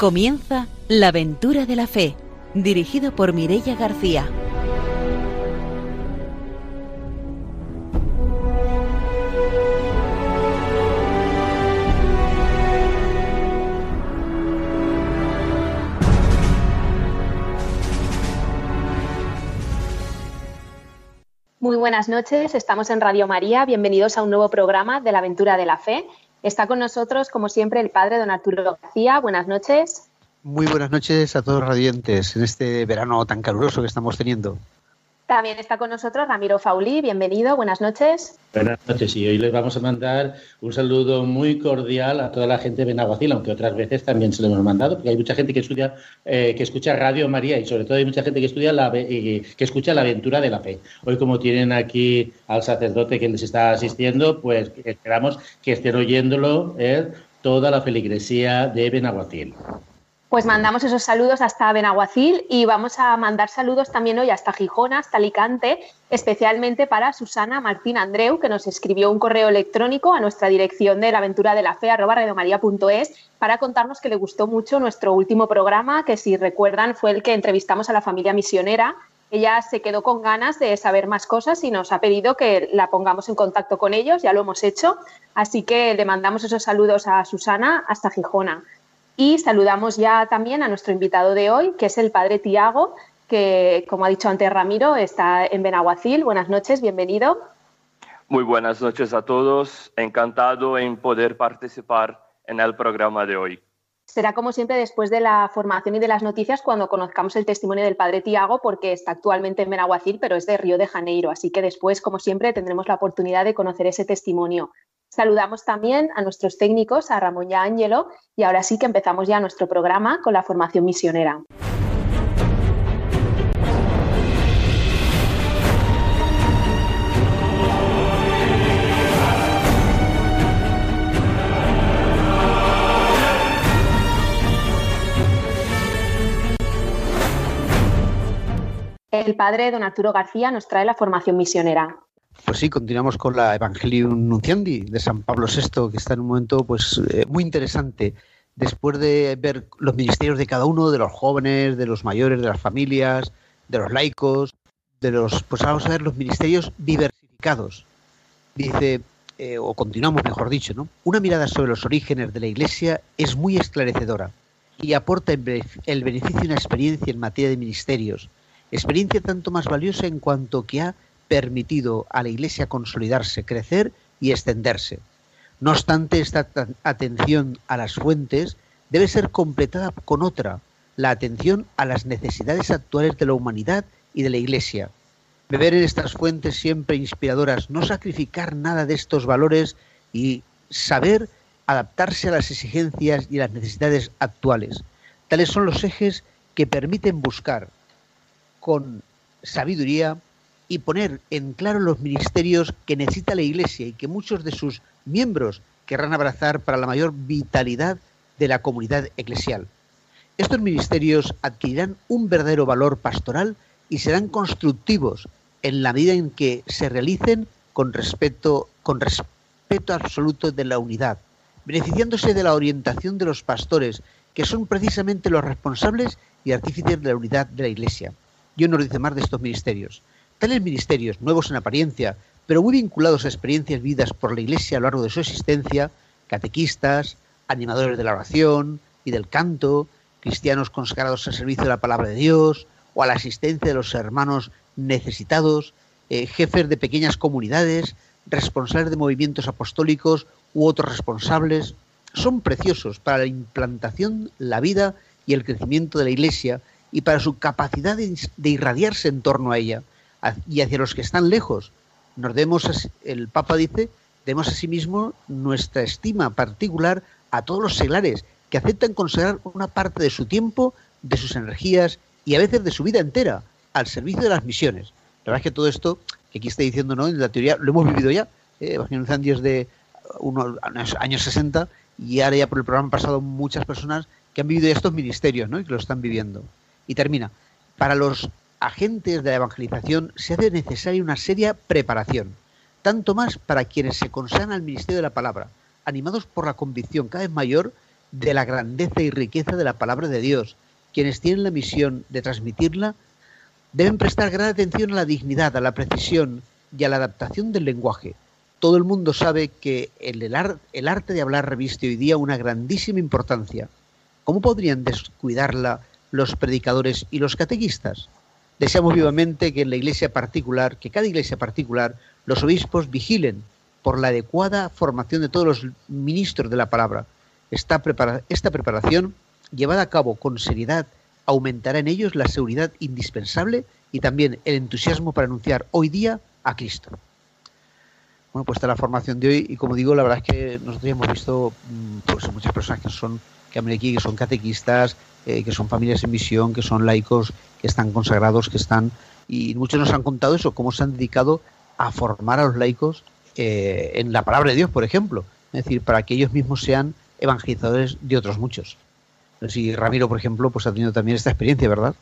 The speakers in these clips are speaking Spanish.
Comienza La aventura de la fe, dirigido por Mirella García. Muy buenas noches, estamos en Radio María, bienvenidos a un nuevo programa de la aventura de la fe. Está con nosotros, como siempre, el padre don Arturo García. Buenas noches. Muy buenas noches a todos radiantes en este verano tan caluroso que estamos teniendo. También está con nosotros Ramiro Faulí, bienvenido, buenas noches. Buenas noches y hoy les vamos a mandar un saludo muy cordial a toda la gente de Benaguacil, aunque otras veces también se lo hemos mandado, porque hay mucha gente que estudia, eh, que escucha Radio María y sobre todo hay mucha gente que estudia la, que escucha la aventura de la fe. Hoy como tienen aquí al sacerdote que les está asistiendo, pues esperamos que estén oyéndolo eh, toda la feligresía de Benaguacil. Pues mandamos esos saludos hasta Benaguacil y vamos a mandar saludos también hoy hasta Gijón, hasta Alicante, especialmente para Susana Martín Andreu, que nos escribió un correo electrónico a nuestra dirección de la aventura de la fe, arroba para contarnos que le gustó mucho nuestro último programa, que si recuerdan fue el que entrevistamos a la familia misionera. Ella se quedó con ganas de saber más cosas y nos ha pedido que la pongamos en contacto con ellos, ya lo hemos hecho, así que le mandamos esos saludos a Susana hasta Gijona. Y saludamos ya también a nuestro invitado de hoy, que es el padre Tiago, que, como ha dicho antes Ramiro, está en Benaguacil. Buenas noches, bienvenido. Muy buenas noches a todos. Encantado en poder participar en el programa de hoy. Será como siempre después de la formación y de las noticias cuando conozcamos el testimonio del padre Tiago, porque está actualmente en Benaguacil, pero es de Río de Janeiro. Así que después, como siempre, tendremos la oportunidad de conocer ese testimonio. Saludamos también a nuestros técnicos, a Ramón y a Ángelo, y ahora sí que empezamos ya nuestro programa con la formación misionera. El padre don Arturo García nos trae la formación misionera. Pues sí, continuamos con la Evangelium Nunciandi de San Pablo VI, que está en un momento pues eh, muy interesante. Después de ver los ministerios de cada uno, de los jóvenes, de los mayores, de las familias, de los laicos, de los, pues vamos a ver los ministerios diversificados. Dice, eh, o continuamos mejor dicho, ¿no? Una mirada sobre los orígenes de la Iglesia es muy esclarecedora y aporta el beneficio de una experiencia en materia de ministerios, experiencia tanto más valiosa en cuanto que ha permitido a la Iglesia consolidarse, crecer y extenderse. No obstante, esta atención a las fuentes debe ser completada con otra, la atención a las necesidades actuales de la humanidad y de la Iglesia. Beber en estas fuentes siempre inspiradoras, no sacrificar nada de estos valores y saber adaptarse a las exigencias y las necesidades actuales. Tales son los ejes que permiten buscar con sabiduría y poner en claro los ministerios que necesita la Iglesia y que muchos de sus miembros querrán abrazar para la mayor vitalidad de la comunidad eclesial. Estos ministerios adquirirán un verdadero valor pastoral y serán constructivos en la medida en que se realicen con respeto, con respeto absoluto de la unidad, beneficiándose de la orientación de los pastores, que son precisamente los responsables y artífices de la unidad de la Iglesia. Yo no dice más de estos ministerios. Tales ministerios, nuevos en apariencia, pero muy vinculados a experiencias vividas por la Iglesia a lo largo de su existencia, catequistas, animadores de la oración y del canto, cristianos consagrados al servicio de la palabra de Dios, o a la asistencia de los hermanos necesitados, eh, jefes de pequeñas comunidades, responsables de movimientos apostólicos u otros responsables, son preciosos para la implantación, la vida y el crecimiento de la Iglesia y para su capacidad de irradiarse en torno a ella y hacia los que están lejos. Nos demos, el Papa dice, demos asimismo nuestra estima particular a todos los seglares que aceptan consagrar una parte de su tiempo, de sus energías y a veces de su vida entera al servicio de las misiones. La verdad es que todo esto que aquí está diciendo, ¿no? En la teoría lo hemos vivido ya. Eh, Evangelio de unos años 60 y ahora ya por el programa han pasado muchas personas que han vivido estos ministerios, ¿no? Y que lo están viviendo. Y termina. Para los agentes de la evangelización se hace necesaria una seria preparación, tanto más para quienes se consagran al ministerio de la palabra, animados por la convicción cada vez mayor de la grandeza y riqueza de la palabra de Dios. Quienes tienen la misión de transmitirla deben prestar gran atención a la dignidad, a la precisión y a la adaptación del lenguaje. Todo el mundo sabe que el, el arte de hablar reviste hoy día una grandísima importancia. ¿Cómo podrían descuidarla los predicadores y los catequistas? Deseamos vivamente que en la iglesia particular, que cada iglesia particular, los obispos vigilen por la adecuada formación de todos los ministros de la palabra. Esta, preparación, llevada a cabo con seriedad, aumentará en ellos la seguridad indispensable y también el entusiasmo para anunciar hoy día a Cristo. Bueno, pues está la formación de hoy y como digo, la verdad es que nosotros hemos visto mm, pues, muchas personas que son que han aquí, que son catequistas, eh, que son familias en misión, que son laicos, que están consagrados, que están y muchos nos han contado eso, cómo se han dedicado a formar a los laicos eh, en la palabra de Dios, por ejemplo, es decir, para que ellos mismos sean evangelizadores de otros muchos. Si Ramiro, por ejemplo, pues ha tenido también esta experiencia, ¿verdad?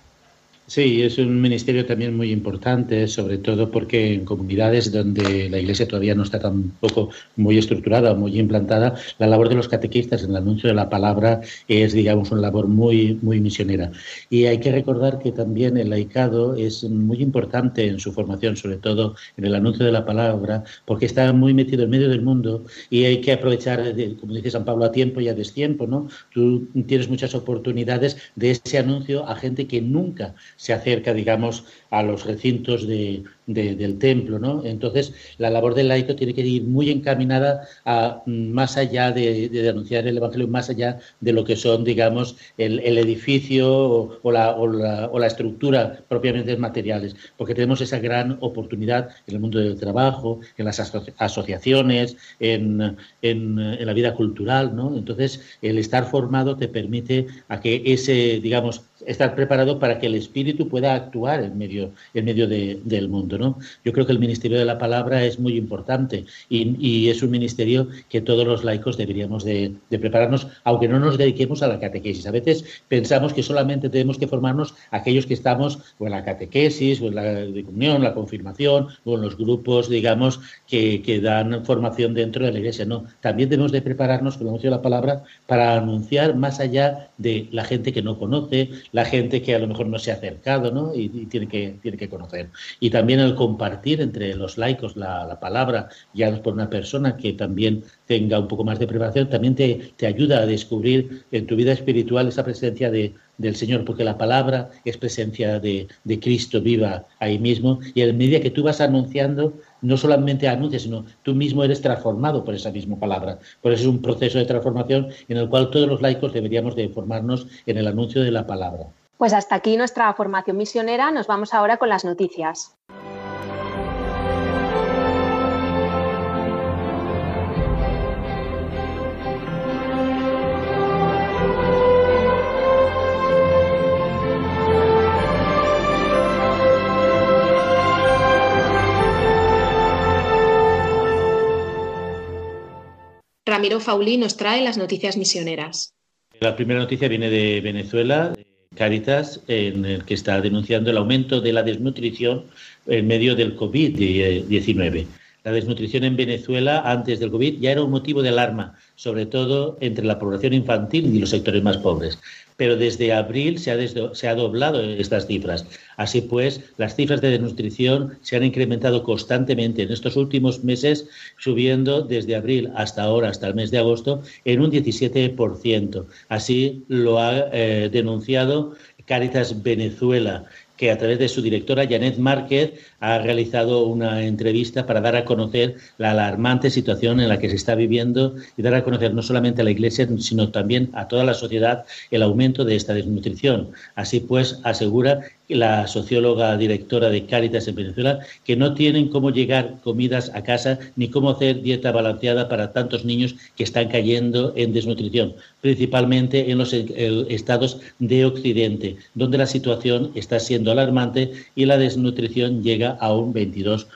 Sí, es un ministerio también muy importante, sobre todo porque en comunidades donde la Iglesia todavía no está tampoco muy estructurada muy implantada, la labor de los catequistas en el anuncio de la palabra es, digamos, una labor muy, muy misionera. Y hay que recordar que también el laicado es muy importante en su formación, sobre todo en el anuncio de la palabra, porque está muy metido en medio del mundo y hay que aprovechar, como dice San Pablo, a tiempo y a destiempo, ¿no? Tú tienes muchas oportunidades de ese anuncio a gente que nunca se acerca, digamos, a los recintos de, del templo, ¿no? Entonces, la labor del laico tiene que ir muy encaminada a mm, más allá de, de anunciar el Evangelio, más allá de lo que son, digamos, el, edificio o, la, estructura propiamente materiales, porque tenemos esa gran oportunidad en el mundo del trabajo, en las asociaciones, en, en, la vida cultural, ¿no? Entonces, el estar formado te permite a que ese, digamos, estar preparado para que el espíritu pueda actuar en medio, en medio del mundo. Yo creo que el ministerio de la palabra es muy importante y, es un ministerio que todos los laicos deberíamos de, prepararnos, aunque no nos dediquemos a la catequesis. A veces pensamos que solamente tenemos que formarnos aquellos que estamos o en la catequesis, o en la comunión, la confirmación, o en los grupos, digamos, que, dan formación dentro de la iglesia. No, también debemos de prepararnos, como hemos dicho la palabra, para anunciar más allá de la gente que no conoce, la gente que a lo mejor no se ha acercado ¿no? Y, tiene, que, tiene que conocer. Y también el compartir entre los laicos la, palabra, ya por una persona que también tenga un poco más de preparación, también te, te ayuda a descubrir en tu vida espiritual esa presencia de, del Señor, porque la palabra es presencia de, de, Cristo viva ahí mismo, y en medida que tú vas anunciando, no solamente anuncias, sino tú mismo eres transformado por esa misma palabra. Por eso es un proceso de transformación en el cual todos los laicos deberíamos de formarnos en el anuncio de la palabra. Pues hasta aquí nuestra formación misionera, nos vamos ahora con las noticias. Ramiro Fauli nos trae las noticias misioneras. La primera noticia viene de Venezuela, de Caritas, en el que está denunciando el aumento de la desnutrición en medio del COVID-19. La desnutrición en Venezuela antes del COVID ya era un motivo de alarma, sobre todo entre la población infantil y los sectores más pobres pero desde abril se ha, doblado estas cifras. Así pues, las cifras de desnutrición se han incrementado constantemente en estos últimos meses, subiendo desde abril hasta ahora, hasta el mes de agosto, en un 17%. Así lo ha eh, denunciado Caritas Venezuela que a través de su directora Janet Márquez ha realizado una entrevista para dar a conocer la alarmante situación en la que se está viviendo y dar a conocer no solamente a la Iglesia, sino también a toda la sociedad el aumento de esta desnutrición. Así pues, asegura la socióloga directora de Cáritas en Venezuela, que no tienen cómo llegar comidas a casa ni cómo hacer dieta balanceada para tantos niños que están cayendo en desnutrición, principalmente en los estados de Occidente, donde la situación está siendo alarmante y la desnutrición llega a un 22%.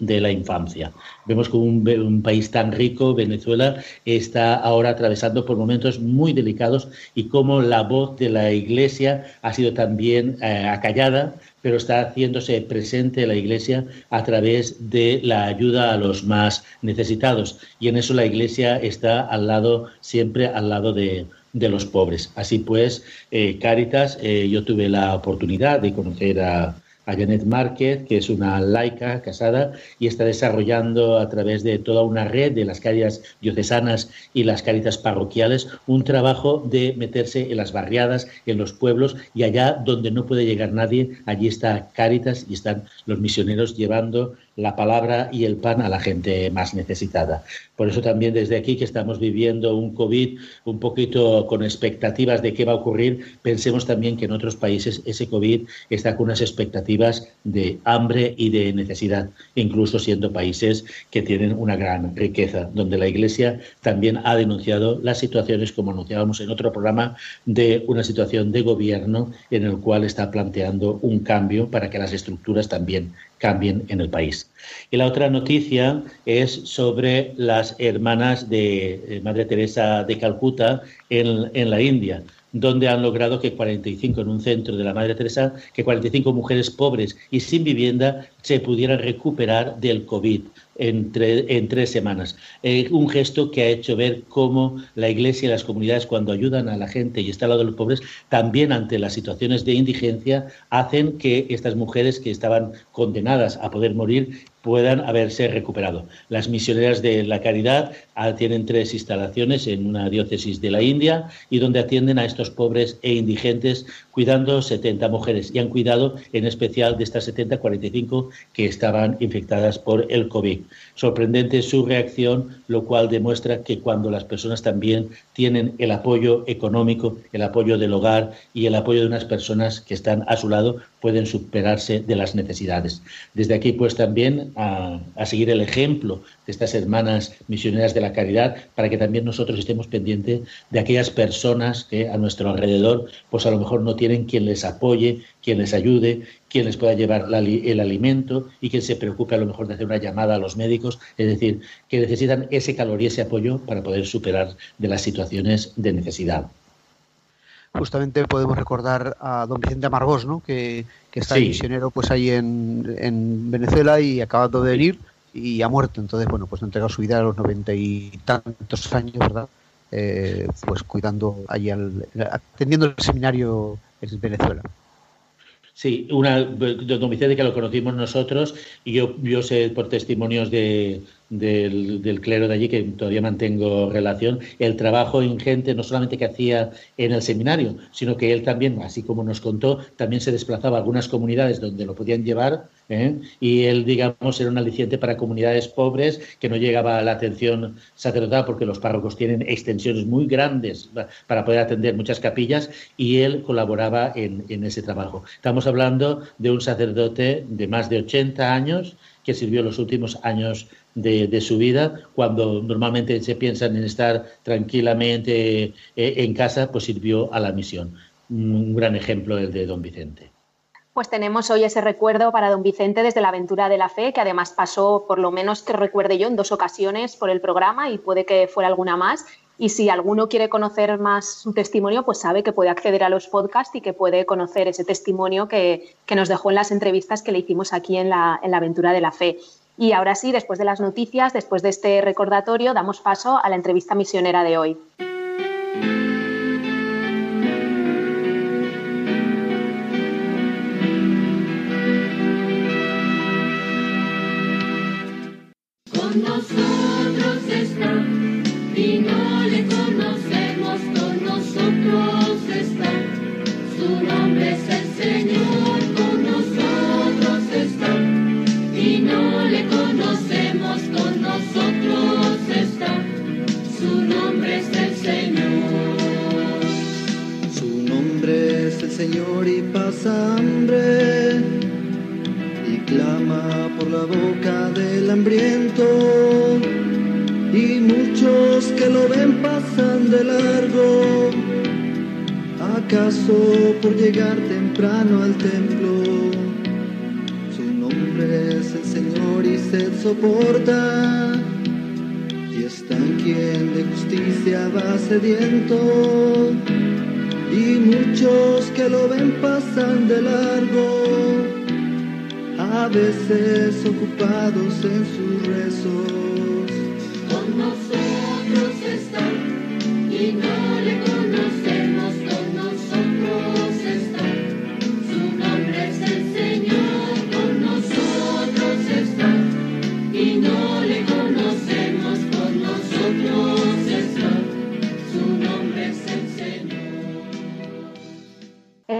de la infancia. Vemos que un, país tan rico, Venezuela, está ahora atravesando por momentos muy delicados y cómo la voz de la Iglesia ha sido también eh, acallada, pero está haciéndose presente la Iglesia a través de la ayuda a los más necesitados. Y en eso la Iglesia está al lado, siempre al lado de, los pobres. Así pues, eh, Cáritas, eh, yo tuve la oportunidad de conocer a, a Janet Márquez, que es una laica casada y está desarrollando a través de toda una red de las cáritas diocesanas y las cáritas parroquiales un trabajo de meterse en las barriadas, en los pueblos y allá donde no puede llegar nadie, allí está Cáritas y están los misioneros llevando la palabra y el pan a la gente más necesitada. Por eso también desde aquí que estamos viviendo un COVID un poquito con expectativas de qué va a ocurrir, pensemos también que en otros países ese COVID está con unas expectativas de hambre y de necesidad, incluso siendo países que tienen una gran riqueza, donde la Iglesia también ha denunciado las situaciones, como anunciábamos en otro programa, de una situación de gobierno en el cual está planteando un cambio para que las estructuras también cambien en el país. Y la otra noticia es sobre las hermanas de eh, Madre Teresa de Calcuta en, en la India donde han logrado que 45 en un centro de la Madre Teresa, que 45 mujeres pobres y sin vivienda se pudieran recuperar del COVID en, en tres semanas. Eh, un gesto que ha hecho ver cómo la Iglesia y las comunidades, cuando ayudan a la gente y está al lado de los pobres, también ante las situaciones de indigencia, hacen que estas mujeres que estaban condenadas a poder morir puedan haberse recuperado. Las misioneras de la caridad tienen tres instalaciones en una diócesis de la India y donde atienden a estos pobres e indigentes cuidando 70 mujeres y han cuidado en especial de estas 70, 45 que estaban infectadas por el COVID. Sorprendente su reacción, lo cual demuestra que cuando las personas también tienen el apoyo económico, el apoyo del hogar y el apoyo de unas personas que están a su lado, pueden superarse de las necesidades. Desde aquí, pues también a, seguir el ejemplo de estas hermanas misioneras de la caridad, para que también nosotros estemos pendientes de aquellas personas que a nuestro alrededor, pues a lo mejor no tienen quien les apoye, quien les ayude, quien les pueda llevar el alimento y quien se preocupe a lo mejor de hacer una llamada a los médicos, es decir, que necesitan ese calor y ese apoyo para poder superar de las situaciones de necesidad justamente podemos recordar a don Vicente Amargós, ¿no? que, que está misionero pues ahí en, Venezuela y acabando de venir y ha muerto. Entonces, bueno, pues ha entregado su vida a los noventa y tantos años, ¿verdad? Eh, pues cuidando ahí, al, atendiendo el seminario en Venezuela. Sí, una, don Vicente que lo conocimos nosotros y yo, yo sé por testimonios de, del, clero de allí, que todavía mantengo relación, el trabajo ingente no solamente que hacía en el seminario, sino que él también, así como nos contó, también se desplazaba a algunas comunidades donde lo podían llevar ¿eh? y él, digamos, era un aliciente para comunidades pobres que no llegaba a la atención sacerdotal porque los párrocos tienen extensiones muy grandes para poder atender muchas capillas y él colaboraba en, en ese trabajo. Estamos hablando de un sacerdote de más de 80 años que sirvió los últimos años de, su vida, cuando normalmente se piensan en estar tranquilamente eh, en casa, pues sirvió a la misión. Un gran ejemplo el de don Vicente. Pues tenemos hoy ese recuerdo para don Vicente desde la aventura de la fe, que además pasó, por lo menos que recuerde yo, en dos ocasiones por el programa y puede que fuera alguna más. Y si alguno quiere conocer más su testimonio, pues sabe que puede acceder a los podcasts y que puede conocer ese testimonio que, nos dejó en las entrevistas que le hicimos aquí en la, en la aventura de la fe. Y ahora sí, después de las noticias, después de este recordatorio, damos paso a la entrevista misionera de hoy.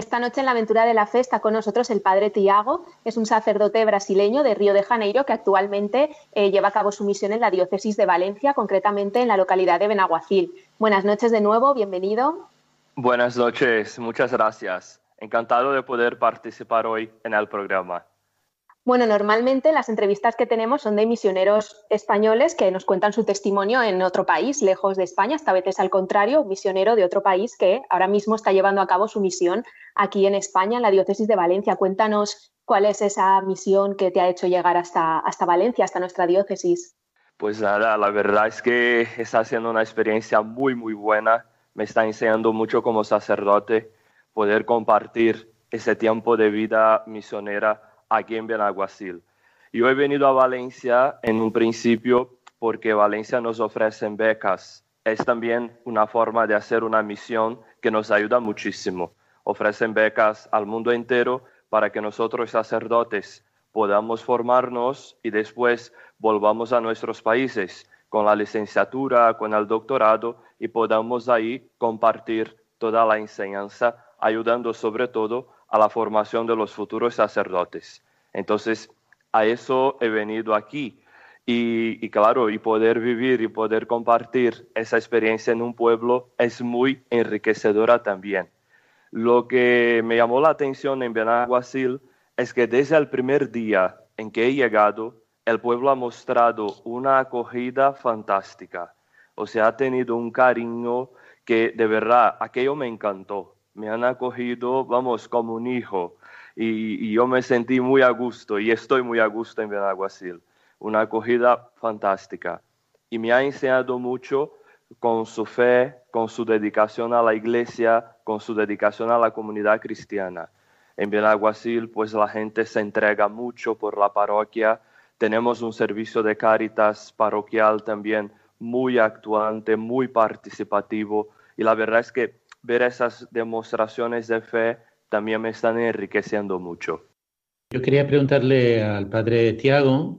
Esta noche en la aventura de la fe está con nosotros el padre Tiago, es un sacerdote brasileño de Río de Janeiro que actualmente eh, lleva a cabo su misión en la diócesis de Valencia, concretamente en la localidad de Benaguacil. Buenas noches de nuevo, bienvenido. Buenas noches, muchas gracias. Encantado de poder participar hoy en el programa. Bueno, normalmente las entrevistas que tenemos son de misioneros españoles que nos cuentan su testimonio en otro país, lejos de España. Esta vez es al contrario, un misionero de otro país que ahora mismo está llevando a cabo su misión aquí en España, en la diócesis de Valencia. Cuéntanos cuál es esa misión que te ha hecho llegar hasta, hasta Valencia, hasta nuestra diócesis. Pues nada, la verdad es que está siendo una experiencia muy, muy buena. Me está enseñando mucho como sacerdote poder compartir ese tiempo de vida misionera aquí en Benaguacil. Yo he venido a Valencia en un principio porque Valencia nos ofrece becas. Es también una forma de hacer una misión que nos ayuda muchísimo. Ofrecen becas al mundo entero para que nosotros sacerdotes podamos formarnos y después volvamos a nuestros países con la licenciatura, con el doctorado y podamos ahí compartir toda la enseñanza, ayudando sobre todo a la formación de los futuros sacerdotes. Entonces, a eso he venido aquí. Y, claro, y poder vivir y poder compartir esa experiencia en un pueblo es muy enriquecedora también. Lo que me llamó la atención en Benaguacil es que desde el primer día en que he llegado, el pueblo ha mostrado una acogida fantástica. O sea, ha tenido un cariño que de verdad, aquello me encantó. Me han acogido, vamos, como un hijo. Y, yo me sentí muy a gusto y estoy muy a gusto en Benaguacil. Una acogida fantástica. Y me ha enseñado mucho con su fe, con su dedicación a la iglesia, con su dedicación a la comunidad cristiana. En Benaguacil, pues la gente se entrega mucho por la parroquia. Tenemos un servicio de cáritas parroquial también muy actuante, muy participativo. Y la verdad es que ver esas demostraciones de fe también me están enriqueciendo mucho. Yo quería preguntarle al padre Tiago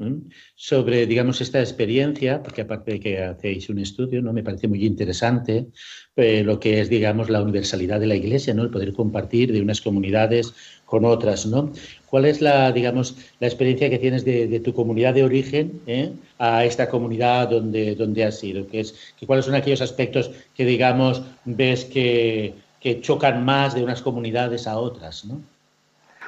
sobre, digamos, esta experiencia, porque aparte de que hacéis un estudio, ¿no? Me parece muy interesante eh, lo que es, digamos, la universalidad de la Iglesia, ¿no? El poder compartir de unas comunidades con otras, ¿no? ¿Cuál es la, digamos, la experiencia que tienes de, de tu comunidad de origen ¿eh? a esta comunidad donde, donde has ido? ¿Qué es, que ¿Cuáles son aquellos aspectos que, digamos, ves que, que chocan más de unas comunidades a otras, ¿no?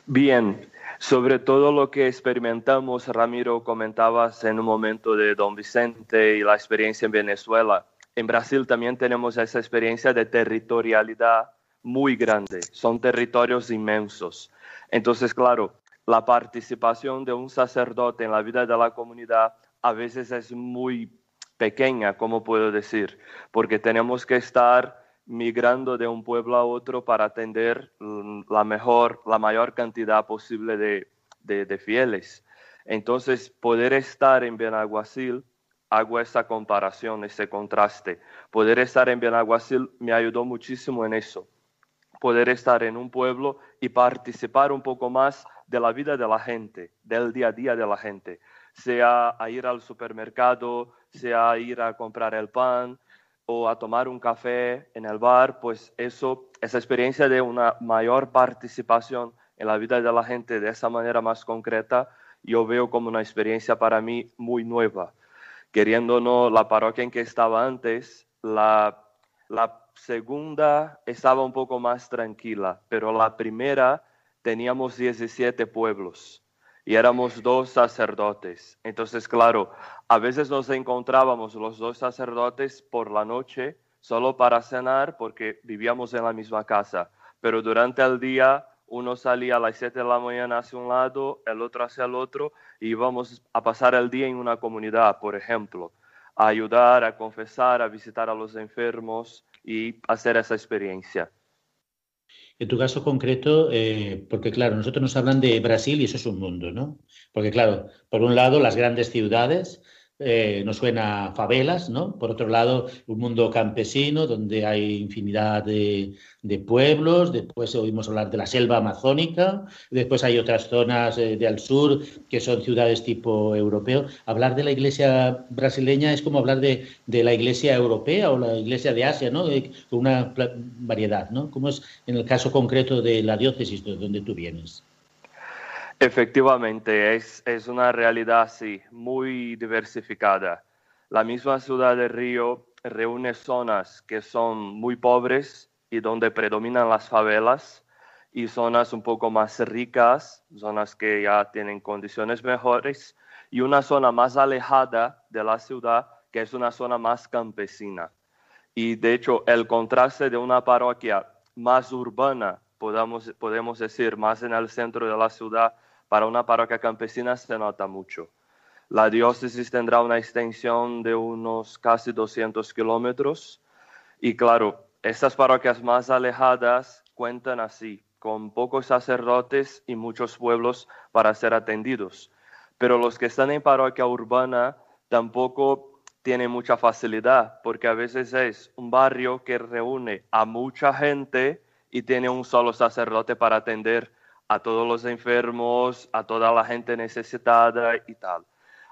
Bien, sobre todo lo que experimentamos, Ramiro, comentabas en un momento de Don Vicente y la experiencia en Venezuela. En Brasil también tenemos esa experiencia de territorialidad muy grande, son territorios inmensos. Entonces, claro, la participación de un sacerdote en la vida de la comunidad a veces es muy pequeña, como puedo decir, porque tenemos que estar migrando de un pueblo a otro para atender la mejor, la mayor cantidad posible de fieles. Entonces, poder estar en Benaguacil, hago esa comparación, ese contraste. Poder estar en Benaguacil me ayudó muchísimo en eso. Poder estar en un pueblo y participar un poco más de la vida de la gente, del día a día de la gente, sea a ir al supermercado, sea a ir a comprar el pan, o a tomar un café en el bar, pues eso, esa experiencia de una mayor participación en la vida de la gente de esa manera más concreta, yo veo como una experiencia para mí muy nueva. Queriendo no, la parroquia en que estaba antes, la, la segunda estaba un poco más tranquila, pero la primera teníamos 17 pueblos y éramos dos sacerdotes. Entonces, claro, a veces nos encontrábamos los dos sacerdotes por la noche solo para cenar porque vivíamos en la misma casa, pero durante el día uno salía a las 7 de la mañana hacia un lado, el otro hacia el otro, y íbamos a pasar el día en una comunidad, por ejemplo, a ayudar, a confesar, a visitar a los enfermos y hacer esa experiencia. En tu caso concreto, eh, porque claro, nosotros nos hablan de Brasil y eso es un mundo, ¿no? Porque claro, por un lado las grandes ciudades, eh, nos suena a favelas, ¿no? Por otro lado, un mundo campesino donde hay infinidad de, pueblos, después oímos hablar de la selva amazónica, después hay otras zonas eh, de al sur que son ciudades tipo europeo. Hablar de la iglesia brasileña es como hablar de, la iglesia europea o la iglesia de Asia, ¿no? Eh, Con una variedad, ¿no? Como es en el caso concreto de la diócesis de donde tú vienes. Efectivamente, es, es una realidad así, muy diversificada. La misma ciudad de Río reúne zonas que son muy pobres y donde predominan las favelas y zonas un poco más ricas, zonas que ya tienen condiciones mejores y una zona más alejada de la ciudad que es una zona más campesina. Y de hecho, el contraste de una parroquia más urbana, podamos, podemos decir, más en el centro de la ciudad, para una parroquia campesina se nota mucho. La diócesis tendrá una extensión de unos casi 200 kilómetros y claro, estas parroquias más alejadas cuentan así, con pocos sacerdotes y muchos pueblos para ser atendidos. Pero los que están en parroquia urbana tampoco tienen mucha facilidad, porque a veces es un barrio que reúne a mucha gente y tiene un solo sacerdote para atender a todos los enfermos, a toda la gente necesitada y tal.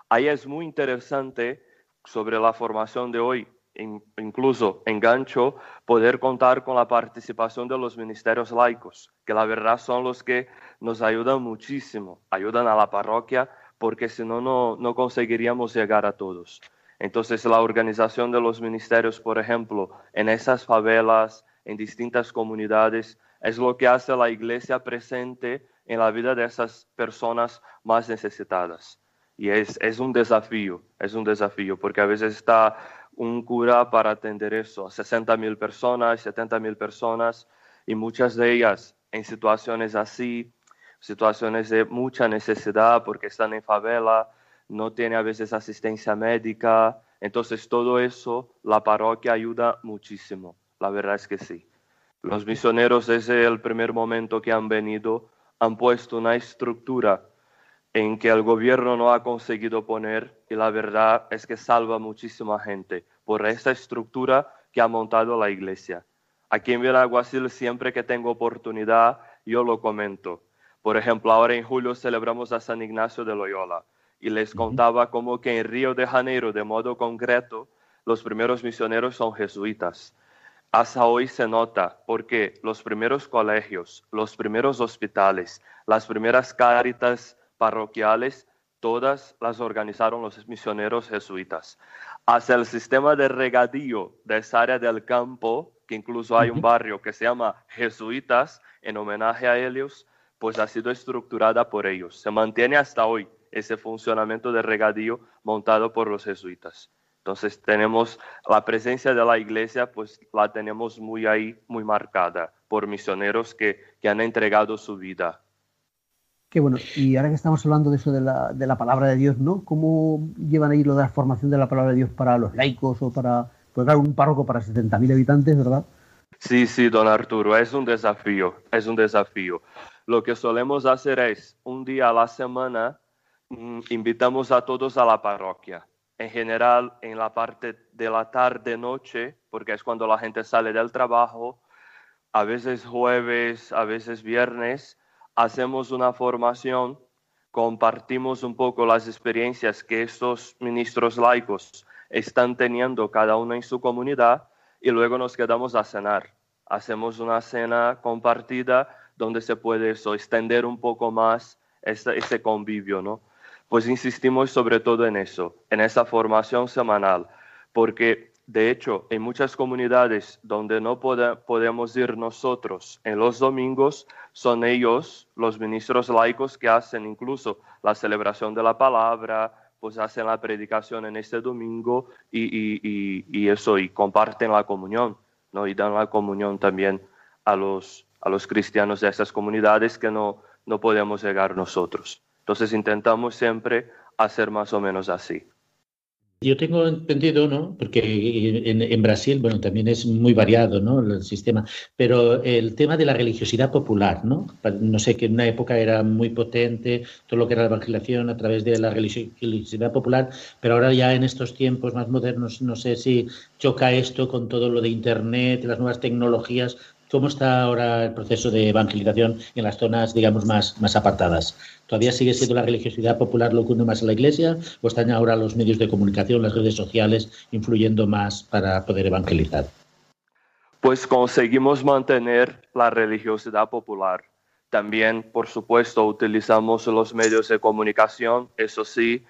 Ahí es muy interesante sobre la formación de hoy, in- incluso engancho, poder contar con la participación de los ministerios laicos, que la verdad son los que nos ayudan muchísimo, ayudan a la parroquia, porque si no, no conseguiríamos llegar a todos. Entonces, la organización de los ministerios, por ejemplo, en esas favelas, en distintas comunidades, es lo que hace la iglesia presente en la vida de esas personas más necesitadas. Y es, es un desafío, es un desafío, porque a veces está un cura para atender eso, 60 mil personas, 70 mil personas, y muchas de ellas en situaciones así, situaciones de mucha necesidad porque están en favela, no tiene a veces asistencia médica. Entonces todo eso, la parroquia ayuda muchísimo. La verdad es que sí. Los misioneros desde el primer momento que han venido han puesto una estructura en que el gobierno no ha conseguido poner y la verdad es que salva muchísima gente por esa estructura que ha montado la iglesia. Aquí en Villaaguacil siempre que tengo oportunidad yo lo comento. Por ejemplo, ahora en julio celebramos a San Ignacio de Loyola y les contaba como que en Río de Janeiro, de modo concreto, los primeros misioneros son jesuitas. Hasta hoy se nota porque los primeros colegios, los primeros hospitales, las primeras cáritas parroquiales, todas las organizaron los misioneros jesuitas. Hasta el sistema de regadío de esa área del campo, que incluso hay un barrio que se llama Jesuitas en homenaje a ellos, pues ha sido estructurada por ellos. Se mantiene hasta hoy ese funcionamiento de regadío montado por los jesuitas. Entonces tenemos la presencia de la iglesia, pues la tenemos muy ahí, muy marcada por misioneros que, que han entregado su vida. Qué bueno. Y ahora que estamos hablando de eso de la, de la palabra de Dios, ¿no? ¿Cómo llevan ahí lo de la formación de la palabra de Dios para los laicos o para, pues claro, un párroco para 70.000 habitantes, ¿verdad? Sí, sí, don Arturo, es un desafío, es un desafío. Lo que solemos hacer es, un día a la semana, mm, invitamos a todos a la parroquia. En general, en la parte de la tarde-noche, porque es cuando la gente sale del trabajo, a veces jueves, a veces viernes, hacemos una formación, compartimos un poco las experiencias que estos ministros laicos están teniendo cada uno en su comunidad y luego nos quedamos a cenar. Hacemos una cena compartida donde se puede eso, extender un poco más ese, ese convivio, ¿no? Pues insistimos sobre todo en eso, en esa formación semanal, porque de hecho en muchas comunidades donde no pode- podemos ir nosotros en los domingos, son ellos, los ministros laicos, que hacen incluso la celebración de la palabra, pues hacen la predicación en este domingo y eso, y comparten la comunión, ¿no? Y dan la comunión también a los, a los cristianos de esas comunidades que no, no podemos llegar nosotros. Entonces intentamos siempre hacer más o menos así. Yo tengo entendido, ¿no? Porque en, Brasil, bueno, también es muy variado, ¿no? El sistema, pero el tema de la religiosidad popular, ¿no? No sé, que en una época era muy potente todo lo que era la evangelización a través de la religiosidad popular, pero ahora ya en estos tiempos más modernos, no sé si choca esto con todo lo de Internet, las nuevas tecnologías, ¿Cómo está ahora el proceso de evangelización en las zonas, digamos, más, más apartadas? ¿Todavía sigue siendo la religiosidad popular lo que une más a la Iglesia o están ahora los medios de comunicación, las redes sociales, influyendo más para poder evangelizar? Pues conseguimos mantener la religiosidad popular. También, por supuesto, utilizamos los medios de comunicación, eso sí,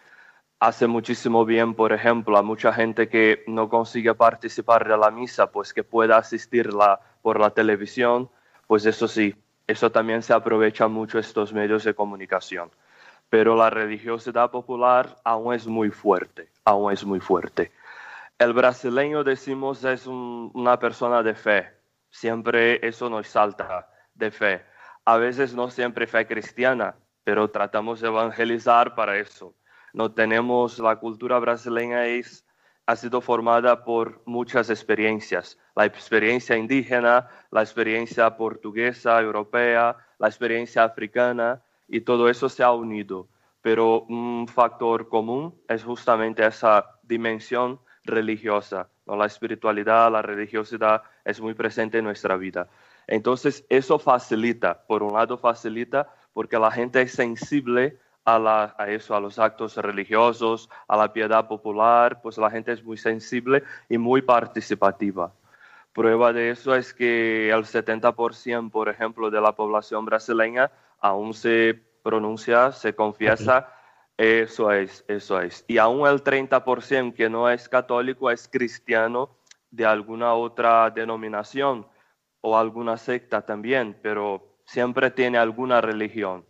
hace muchísimo bien, por ejemplo, a mucha gente que no consigue participar de la misa, pues que pueda asistirla por la televisión, pues eso sí, eso también se aprovecha mucho estos medios de comunicación. Pero la religiosidad popular aún es muy fuerte, aún es muy fuerte. El brasileño, decimos, es una persona de fe. Siempre eso nos salta de fe. A veces no siempre fe cristiana, pero tratamos de evangelizar para eso. No tenemos, la cultura brasileña es ha sido formada por muchas experiencias, la experiencia indígena, la experiencia portuguesa, europea, la experiencia africana, y todo eso se ha unido. Pero un factor común es justamente esa dimensión religiosa. La espiritualidad, la religiosidad es muy presente en nuestra vida. Entonces, eso facilita, por un lado facilita porque la gente es sensible a, eso, a los actos religiosos, a la piedad popular, pues la gente es muy sensible y muy participativa. Prueba de eso es que el 70%, por ejemplo, de la población brasileña aún se pronuncia, se confiesa, eso es, eso es. Y aún el 30% que no es católico es cristiano de alguna otra denominación o alguna secta también, pero siempre tiene alguna religión.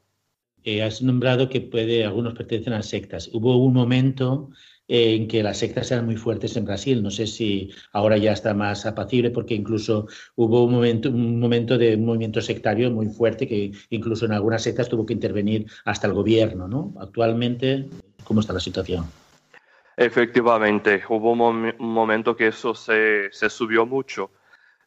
Eh, has nombrado que puede, algunos pertenecen a sectas. Hubo un momento en que las sectas eran muy fuertes en Brasil. No sé si ahora ya está más apacible, porque incluso hubo un momento, un momento de un movimiento sectario muy fuerte que incluso en algunas sectas tuvo que intervenir hasta el gobierno. ¿no? Actualmente, ¿cómo está la situación? Efectivamente, hubo un, momento que eso se, se subió mucho.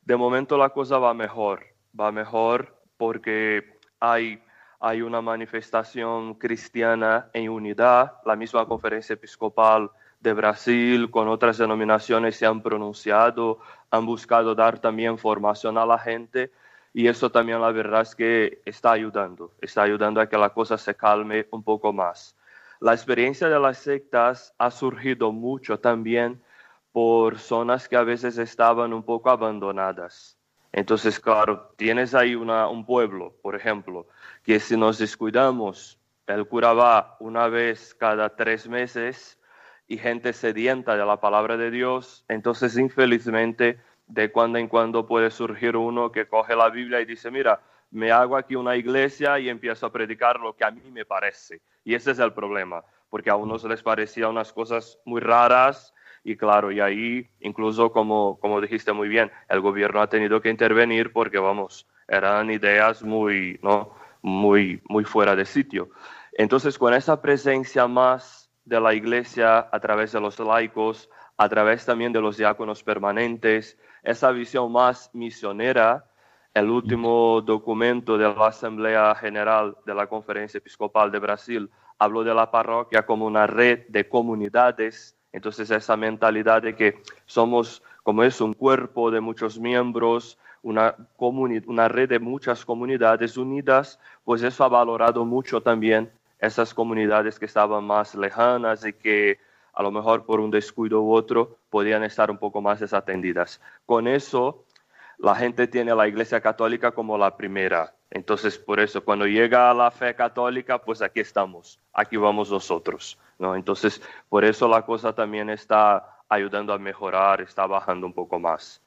De momento la cosa va mejor, va mejor porque hay hay una manifestación cristiana en unidad. La misma conferencia episcopal de Brasil con otras denominaciones se han pronunciado, han buscado dar también formación a la gente y eso también la verdad es que está ayudando, está ayudando a que la cosa se calme un poco más. La experiencia de las sectas ha surgido mucho también por zonas que a veces estaban un poco abandonadas. Entonces, claro, tienes ahí un pueblo, por ejemplo, que si nos descuidamos, el cura va una vez cada tres meses y gente sedienta de la palabra de Dios, entonces infelizmente de cuando en cuando puede surgir uno que coge la Biblia y dice, mira, me hago aquí una iglesia y empiezo a predicar lo que a mí me parece. Y ese es el problema, porque a unos les parecía unas cosas muy raras y claro, y ahí incluso como, como dijiste muy bien, el gobierno ha tenido que intervenir porque vamos, eran ideas muy, ¿no? muy, muy fuera de sitio. Entonces, con esa presencia más de la iglesia a través de los laicos, a través también de los diáconos permanentes, esa visión más misionera, el último documento de la Asamblea General de la Conferencia Episcopal de Brasil habló de la parroquia como una red de comunidades. Entonces, esa mentalidad de que somos, como es un cuerpo de muchos miembros, una, red de muchas comunidades unidas, pues eso ha valorado mucho también esas comunidades que estaban más lejanas y que a lo mejor por un descuido u otro podían estar un poco más desatendidas. Con eso, la gente tiene a la Iglesia Católica como la primera. Entonces, por eso, cuando llega la fe católica, pues aquí estamos, aquí vamos nosotros. ¿No? Entonces, por eso la cosa también está ayudando a mejorar, está bajando un poco más.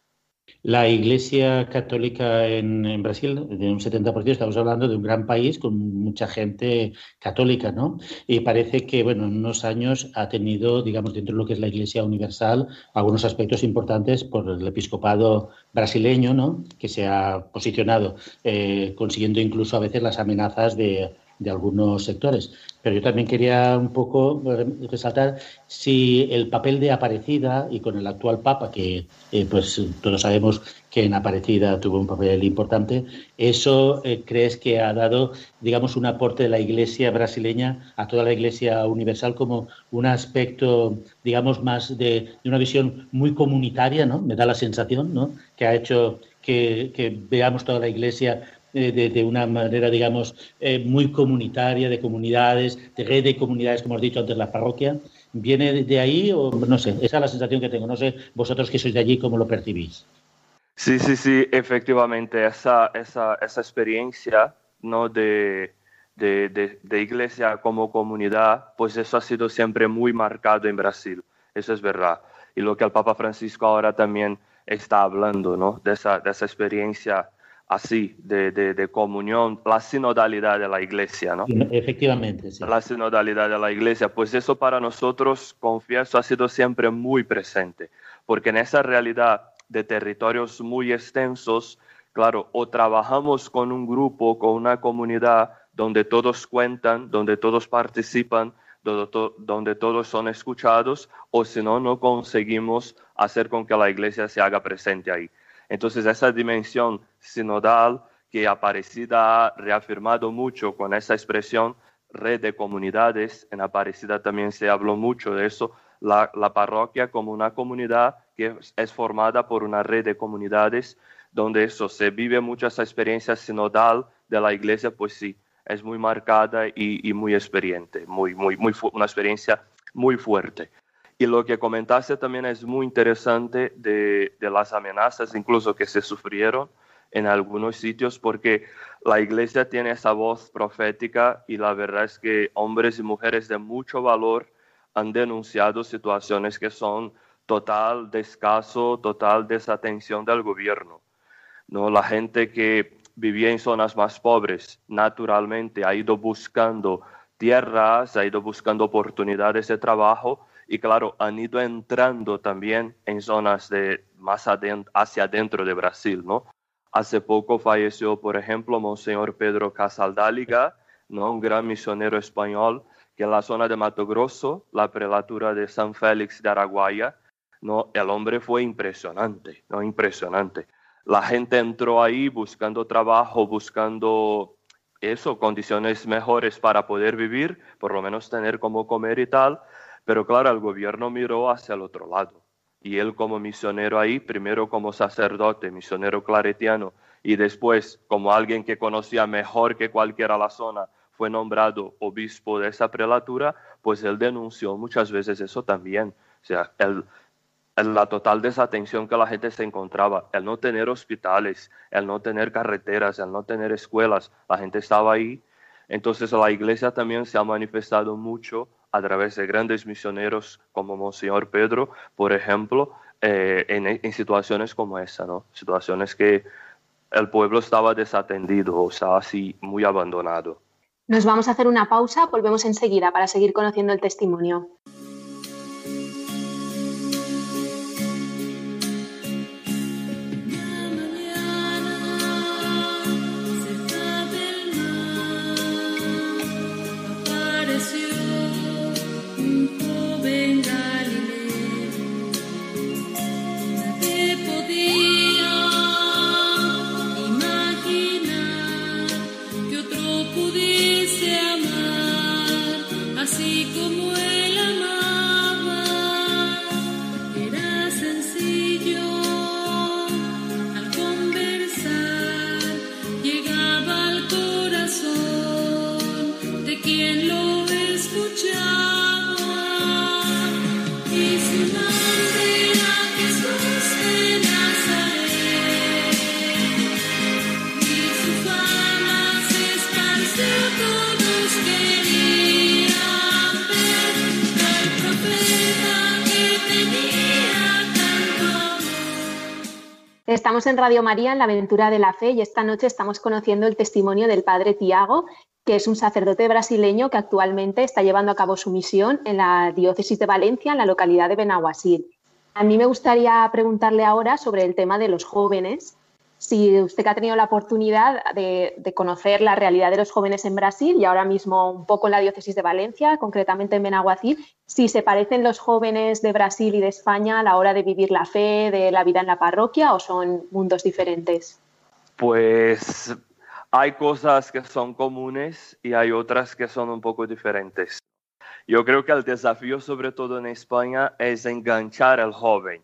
La Iglesia Católica en, Brasil, de un 70%, estamos hablando de un gran país con mucha gente católica, ¿no? Y parece que, bueno, en unos años ha tenido, digamos, dentro de lo que es la Iglesia Universal, algunos aspectos importantes por el episcopado brasileño, ¿no? Que se ha posicionado, eh, consiguiendo incluso a veces las amenazas de de algunos sectores. Pero yo también quería un poco resaltar si el papel de Aparecida y con el actual Papa, que eh, pues todos sabemos que en Aparecida tuvo un papel importante, ¿eso eh, crees que ha dado, digamos, un aporte de la Iglesia brasileña a toda la Iglesia universal como un aspecto, digamos, más de, una visión muy comunitaria, ¿no? Me da la sensación, ¿no? Que ha hecho que veamos toda la Iglesia de, una manera, digamos, eh, muy comunitaria, de comunidades, de red de comunidades, como has dicho antes, la parroquia. ¿Viene de ahí o no sé? Esa es la sensación que tengo. No sé, vosotros que sois de allí, ¿cómo lo percibís? Sí, sí, sí, efectivamente, esa, esa, esa experiencia ¿no? de, de, de, iglesia como comunidad, pues eso ha sido siempre muy marcado en Brasil, eso es verdad. Y lo que el Papa Francisco ahora también está hablando, ¿no? De esa, de esa experiencia así, de, de, comunión, la sinodalidad de la iglesia, ¿no? Efectivamente, sí. La sinodalidad de la iglesia, pues eso para nosotros, confieso, ha sido siempre muy presente, porque en esa realidad de territorios muy extensos, claro, o trabajamos con un grupo, con una comunidad donde todos cuentan, donde todos participan, donde, todos son escuchados, o si no, no conseguimos hacer con que la iglesia se haga presente ahí. Entonces, esa dimensión sinodal que Aparecida ha reafirmado mucho con esa expresión red de comunidades, en Aparecida también se habló mucho de eso, la, parroquia como una comunidad que es formada por una red de comunidades donde eso se vive mucho esa experiencia sinodal de la iglesia, pues sí, es muy marcada y, muy experiente, muy, muy, muy, una experiencia muy fuerte. Y lo que comentaste también es muy interesante de, las amenazas, incluso que se sufrieron en algunos sitios, porque la iglesia tiene esa voz profética y la verdad es que hombres y mujeres de mucho valor han denunciado situaciones que son total descaso, total desatención del gobierno. ¿no? La gente que vivía en zonas más pobres naturalmente ha ido buscando tierras, ha ido buscando oportunidades de trabajo y claro, han ido entrando también en zonas de más hacia adentro de Brasil, ¿no? Hace poco falleció, por ejemplo, Monseñor Pedro Casaldáliga, ¿no? un gran misionero español, que en la zona de Mato Grosso, la prelatura de San Félix de Araguaya, ¿no? el hombre fue impresionante, ¿no? impresionante. La gente entró ahí buscando trabajo, buscando eso, condiciones mejores para poder vivir, por lo menos tener como comer y tal, pero claro, el gobierno miró hacia el otro lado. Y él como misionero ahí, primero como sacerdote, misionero claretiano, y después como alguien que conocía mejor que cualquiera la zona, fue nombrado obispo de esa prelatura, pues él denunció muchas veces eso también. O sea, el, la total desatención que la gente se encontraba, el no tener hospitales, el no tener carreteras, el no tener escuelas, la gente estaba ahí. Entonces la iglesia también se ha manifestado mucho a través de grandes misioneros como Monseñor Pedro, por ejemplo, eh, en, situaciones como esa, ¿no? Situaciones que el pueblo estaba desatendido, o sea, así muy abandonado. Nos vamos a hacer una pausa, volvemos enseguida para seguir conociendo el testimonio. Estamos en Radio María en la aventura de la fe y esta noche estamos conociendo el testimonio del padre Tiago, que es un sacerdote brasileño que actualmente está llevando a cabo su misión en la diócesis de Valencia, en la localidad de Benaguasil. A mí me gustaría preguntarle ahora sobre el tema de los jóvenes si usted ha tenido la oportunidad de, de, conocer la realidad de los jóvenes en Brasil y ahora mismo un poco en la diócesis de Valencia, concretamente en Benaguacil, si se parecen los jóvenes de Brasil y de España a la hora de vivir la fe, de la vida en la parroquia o son mundos diferentes. Pues hay cosas que son comunes y hay otras que son un poco diferentes. Yo creo que el desafío, sobre todo en España, es enganchar al joven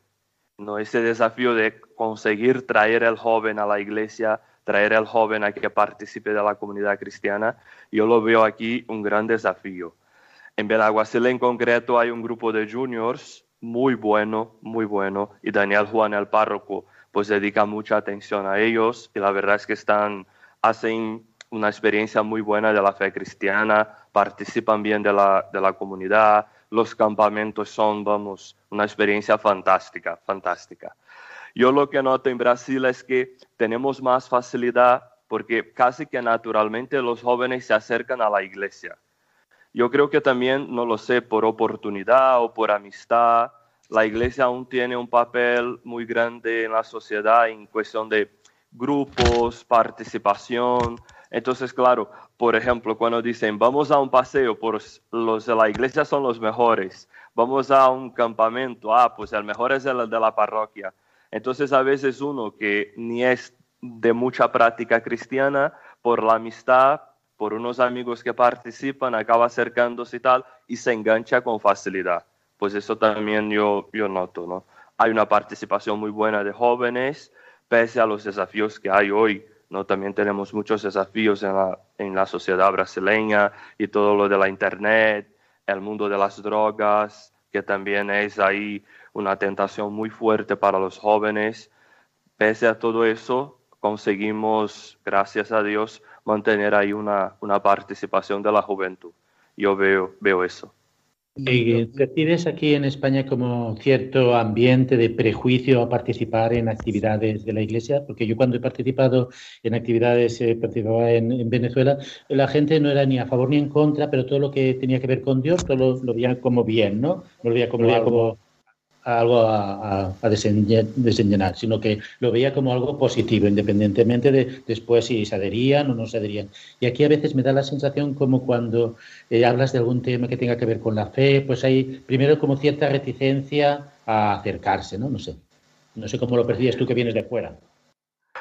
¿no? ese desafío de conseguir traer al joven a la iglesia, traer al joven a que participe de la comunidad cristiana, yo lo veo aquí un gran desafío. En Benaguacil en concreto hay un grupo de juniors muy bueno, muy bueno, y Daniel Juan, el párroco, pues dedica mucha atención a ellos y la verdad es que están, hacen una experiencia muy buena de la fe cristiana, participan bien de la, de la comunidad, los campamentos son, vamos, una experiencia fantástica, fantástica. Yo lo que noto en Brasil es que tenemos más facilidad porque casi que naturalmente los jóvenes se acercan a la iglesia. Yo creo que también, no lo sé, por oportunidad o por amistad, la iglesia aún tiene un papel muy grande en la sociedad en cuestión de grupos, participación. Entonces, claro, por ejemplo, cuando dicen, vamos a un paseo, por los de la iglesia son los mejores, vamos a un campamento, ah, pues el mejor es el de la parroquia. Entonces, a veces uno que ni es de mucha práctica cristiana, por la amistad, por unos amigos que participan, acaba acercándose y tal, y se engancha con facilidad. Pues eso también yo, yo noto, ¿no? Hay una participación muy buena de jóvenes, pese a los desafíos que hay hoy ¿no? También tenemos muchos desafíos en la, en la sociedad brasileña y todo lo de la Internet, el mundo de las drogas, que también es ahí una tentación muy fuerte para los jóvenes. Pese a todo eso, conseguimos, gracias a Dios, mantener ahí una, una participación de la juventud. Yo veo, veo eso. ¿Y ¿Percibes aquí en España como cierto ambiente de prejuicio a participar en actividades de la Iglesia? Porque yo cuando he participado en actividades, eh, participaba en, en, Venezuela, la gente no era ni a favor ni en contra, pero todo lo que tenía que ver con Dios, todo lo, lo veía como bien, ¿no? Lo veía como, como algo a, a, desenllenar, sino que lo veía como algo positivo, independientemente de después si se adherían o no se adherían. Y aquí a veces me da la sensación como cuando eh, hablas de algún tema que tenga que ver con la fe, pues hay primero como cierta reticencia a acercarse, ¿no? No sé. No sé cómo lo percibes tú que vienes de fuera.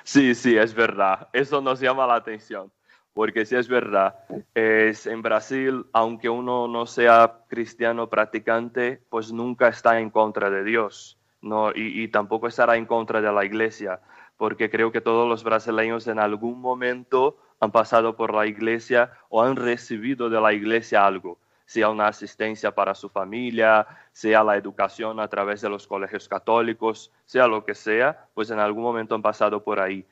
Sí, sí, es verdad. Eso nos llama la atención porque si es verdad, es en Brasil, aunque uno no sea cristiano practicante, pues nunca está en contra de Dios, ¿no? Y, y, tampoco estará en contra de la iglesia, porque creo que todos los brasileños en algún momento han pasado por la iglesia o han recibido de la iglesia algo, sea una asistencia para su familia, sea la educación a través de los colegios católicos, sea lo que sea, pues en algún momento han pasado por ahí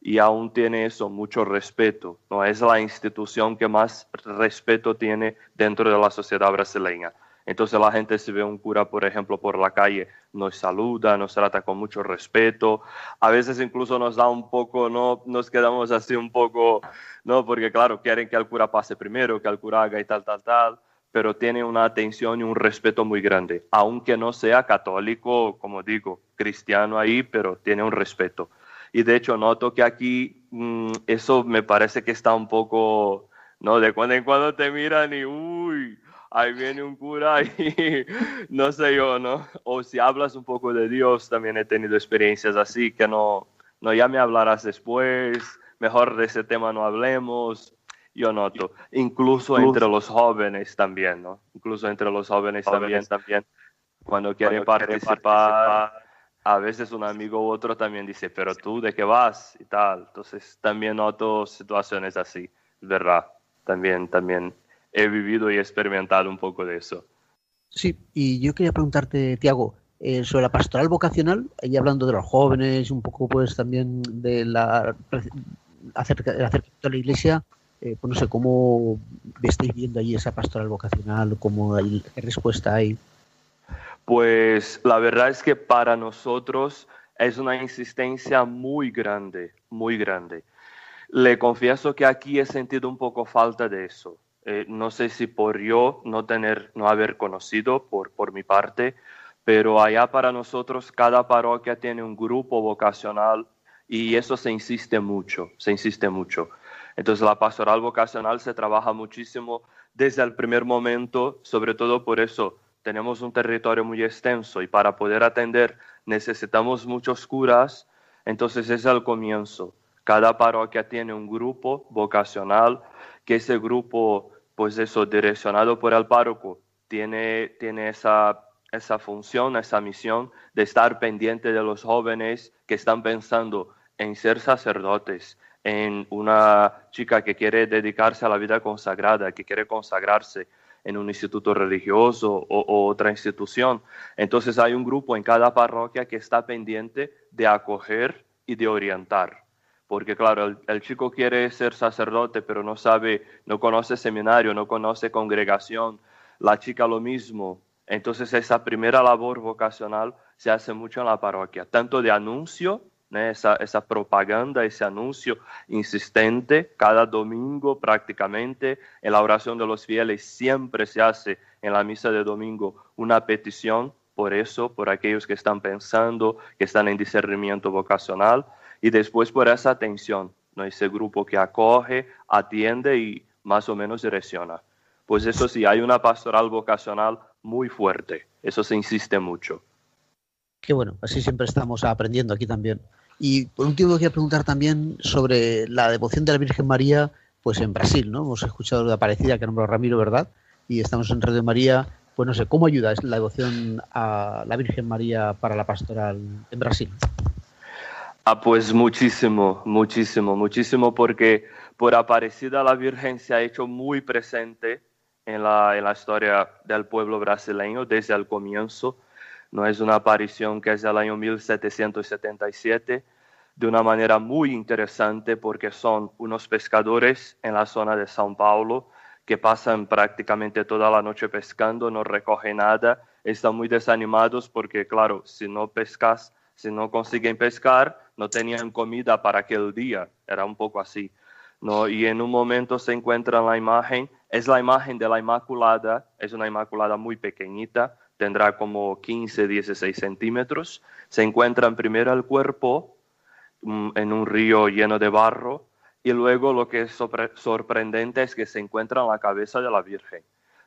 y aún tiene eso, mucho respeto. ¿no? Es la institución que más respeto tiene dentro de la sociedad brasileña. Entonces la gente si ve un cura, por ejemplo, por la calle, nos saluda, nos trata con mucho respeto. A veces incluso nos da un poco, no, nos quedamos así un poco, no, porque claro, quieren que el cura pase primero, que el cura haga y tal, tal, tal, pero tiene una atención y un respeto muy grande, aunque no sea católico, como digo, cristiano ahí, pero tiene un respeto. Y de hecho noto que aquí mmm, eso me parece que está un poco, ¿no? De cuando en cuando te miran y, uy, ahí viene un cura y no sé yo, ¿no? O si hablas un poco de Dios, también he tenido experiencias así, que no, no ya me hablarás después, mejor de ese tema no hablemos. Yo noto, incluso entre los jóvenes también, ¿no? Incluso entre los jóvenes, jóvenes también, también, cuando quieren cuando participar, participar a veces un amigo u otro también dice, pero tú de qué vas y tal. Entonces también noto situaciones así, ¿verdad? También, también he vivido y experimentado un poco de eso. Sí, y yo quería preguntarte, Tiago, eh, sobre la pastoral vocacional, y hablando de los jóvenes, un poco pues también de la acerca, acercamiento a la iglesia, eh, pues no sé, ¿cómo estáis viendo ahí esa pastoral vocacional? ¿Cómo ¿Qué respuesta hay? Pues la verdad es que para nosotros es una insistencia muy grande, muy grande. Le confieso que aquí he sentido un poco falta de eso. Eh, no sé si por yo no tener, no haber conocido por, por mi parte, pero allá para nosotros cada parroquia tiene un grupo vocacional y eso se insiste mucho, se insiste mucho. Entonces la pastoral vocacional se trabaja muchísimo desde el primer momento, sobre todo por eso tenemos un territorio muy extenso y para poder atender necesitamos muchos curas, entonces es el comienzo. Cada parroquia tiene un grupo vocacional, que ese grupo, pues eso, direccionado por el párroco, tiene, tiene esa, esa función, esa misión de estar pendiente de los jóvenes que están pensando en ser sacerdotes, en una chica que quiere dedicarse a la vida consagrada, que quiere consagrarse en un instituto religioso o, otra institución. Entonces hay un grupo en cada parroquia que está pendiente de acoger y de orientar. Porque claro, el, chico quiere ser sacerdote, pero no sabe, no conoce seminario, no conoce congregación. La chica lo mismo. Entonces esa primera labor vocacional se hace mucho en la parroquia, tanto de anuncio esa, esa, propaganda, ese anuncio insistente cada domingo prácticamente. En la oración de los fieles siempre se hace en la misa de domingo una petición por eso, por aquellos que están pensando, que están en discernimiento vocacional, y después por esa atención, ¿no? ese grupo que acoge, atiende y más o menos direcciona. Pues eso sí, hay una pastoral vocacional muy fuerte, eso se insiste mucho. Qué bueno, así siempre estamos aprendiendo aquí también. Y por último, quería preguntar también sobre la devoción de la Virgen María, pues en Brasil, ¿no? Hemos escuchado de Aparecida que nombró Ramiro, ¿verdad? Y estamos en Radio María. Pues no sé, ¿cómo ayuda la devoción a la Virgen María para la pastoral en Brasil? Ah, pues muchísimo, muchísimo, muchísimo, porque por Aparecida la Virgen se ha hecho muy presente en la, en la historia del pueblo brasileño desde el comienzo no es una aparición que es del año 1777, de una manera muy interesante porque son unos pescadores en la zona de São Paulo que pasan prácticamente toda la noche pescando, no recogen nada, están muy desanimados porque, claro, si no pescas, si no consiguen pescar, no tenían comida para aquel día, era un poco así. ¿no? Y en un momento se encuentra la imagen, es la imagen de la Inmaculada, es una Inmaculada muy pequeñita, tendrá como 15, 16 centímetros. Se encuentra primero el cuerpo mm, en un río lleno de barro y luego lo que es sorprendente es que se encuentra en la cabeza de la Virgen.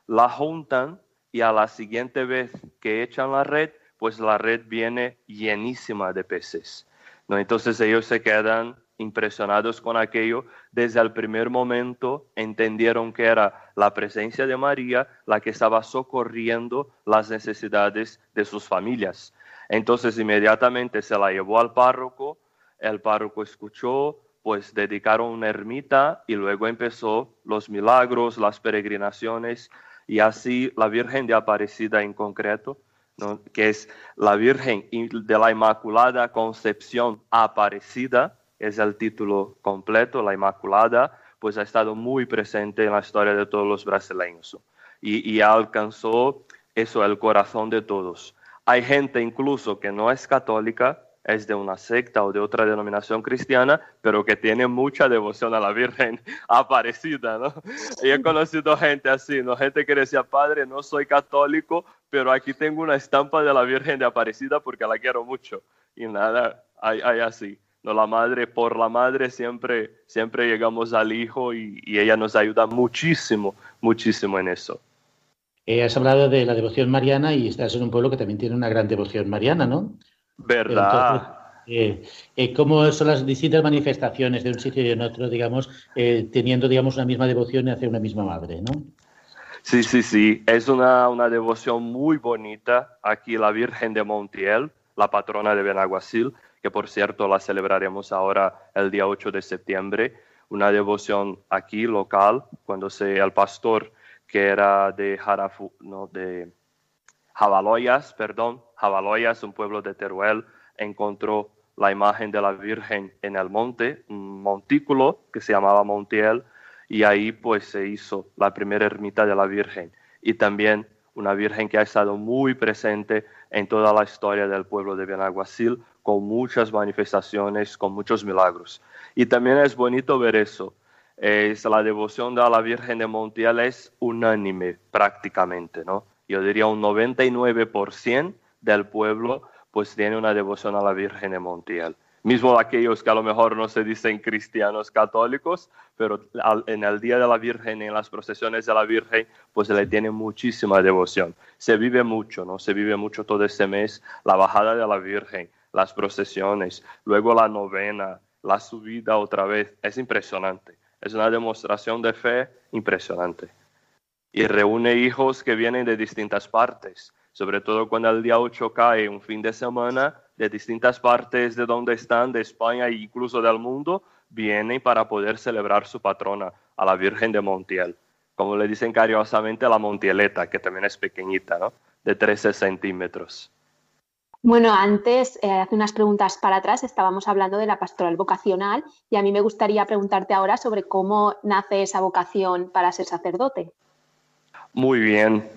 La juntan y a la siguiente vez que echan la red, pues la red viene llenísima de peces. ¿no? Entonces ellos se quedan impresionados con aquello, desde el primer momento entendieron que era la presencia de María la que estaba socorriendo las necesidades de sus familias. Entonces inmediatamente se la llevó al párroco, el párroco escuchó, pues dedicaron una ermita y luego empezó los milagros, las peregrinaciones y así la Virgen de Aparecida en concreto, que es la Virgen de la Inmaculada Concepción Aparecida, es el título completo, la Inmaculada, pues ha estado muy presente en la historia de todos los brasileños y, alcanzó eso, el corazón de todos. Hay gente incluso que no es católica, es de una secta o de otra denominación cristiana, pero que tiene mucha devoción a la Virgen Aparecida, ¿no? Y he conocido gente así, ¿no? Gente que decía, padre, no soy católico, pero aquí tengo una estampa de la Virgen de Aparecida porque la quiero mucho. Y nada, hay así no la madre por la madre siempre siempre llegamos al hijo y, ella nos ayuda muchísimo muchísimo en eso eh, has hablado de la devoción mariana y estás en un pueblo que también tiene una gran devoción mariana no verdad eh, eh, ¿Cómo son las distintas manifestaciones de un sitio y en otro, digamos, teniendo, digamos, una misma devoción hacia una misma madre, ¿no? Sí, sí, sí. Es una, una devoción muy bonita. Aquí la Virgen de Montiel, la patrona de Benaguacil, que por cierto la celebraremos ahora el día 8 de septiembre, una devoción aquí local, cuando se, el pastor que era de, Jarafu, no, de Javaloyas, perdón, Javaloyas, un pueblo de Teruel, encontró la imagen de la Virgen en el monte, un montículo que se llamaba Montiel, y ahí pues se hizo la primera ermita de la Virgen. Y también una Virgen que ha estado muy presente en toda la historia del pueblo de Benaguacil, con muchas manifestaciones, con muchos milagros. Y también es bonito ver eso. Es la devoción a la Virgen de Montiel es unánime prácticamente, ¿no? Yo diría un 99% del pueblo pues tiene una devoción a la Virgen de Montiel mismo aquellos que a lo mejor no se dicen cristianos católicos, pero en el Día de la Virgen, en las procesiones de la Virgen, pues le tienen muchísima devoción. Se vive mucho, ¿no? Se vive mucho todo este mes, la bajada de la Virgen, las procesiones, luego la novena, la subida otra vez. Es impresionante. Es una demostración de fe impresionante. Y reúne hijos que vienen de distintas partes, sobre todo cuando el día 8 cae un fin de semana de distintas partes de donde están, de España e incluso del mundo, vienen para poder celebrar su patrona, a la Virgen de Montiel. Como le dicen cariñosamente, la Montieleta, que también es pequeñita, ¿no? De 13 centímetros. Bueno, antes, eh, hace unas preguntas para atrás, estábamos hablando de la pastoral vocacional y a mí me gustaría preguntarte ahora sobre cómo nace esa vocación para ser sacerdote. Muy bien.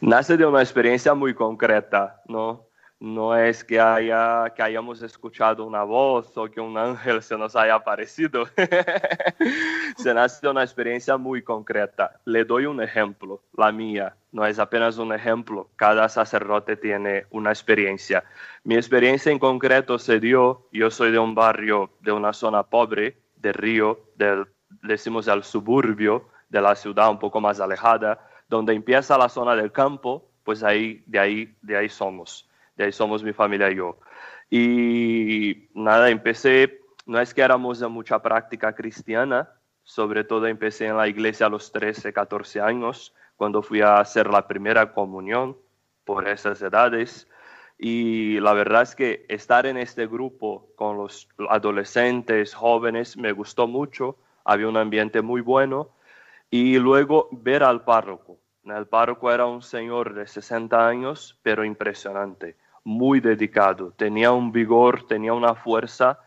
Nace de una experiencia muy concreta, ¿no? No es que, haya, que hayamos escuchado una voz o que un ángel se nos haya aparecido. se nace de una experiencia muy concreta. Le doy un ejemplo, la mía. No es apenas un ejemplo. Cada sacerdote tiene una experiencia. Mi experiencia en concreto se dio, yo soy de un barrio, de una zona pobre, de Río, del, decimos el suburbio de la ciudad un poco más alejada, donde empieza la zona del campo, pues ahí, de ahí, de ahí somos y ahí somos mi familia y yo. Y nada, empecé, no es que éramos de mucha práctica cristiana, sobre todo empecé en la iglesia a los 13, 14 años, cuando fui a hacer la primera comunión por esas edades. Y la verdad es que estar en este grupo con los adolescentes, jóvenes, me gustó mucho, había un ambiente muy bueno. Y luego ver al párroco. El párroco era un señor de 60 años, pero impresionante muy dedicado, tenía un vigor, tenía una fuerza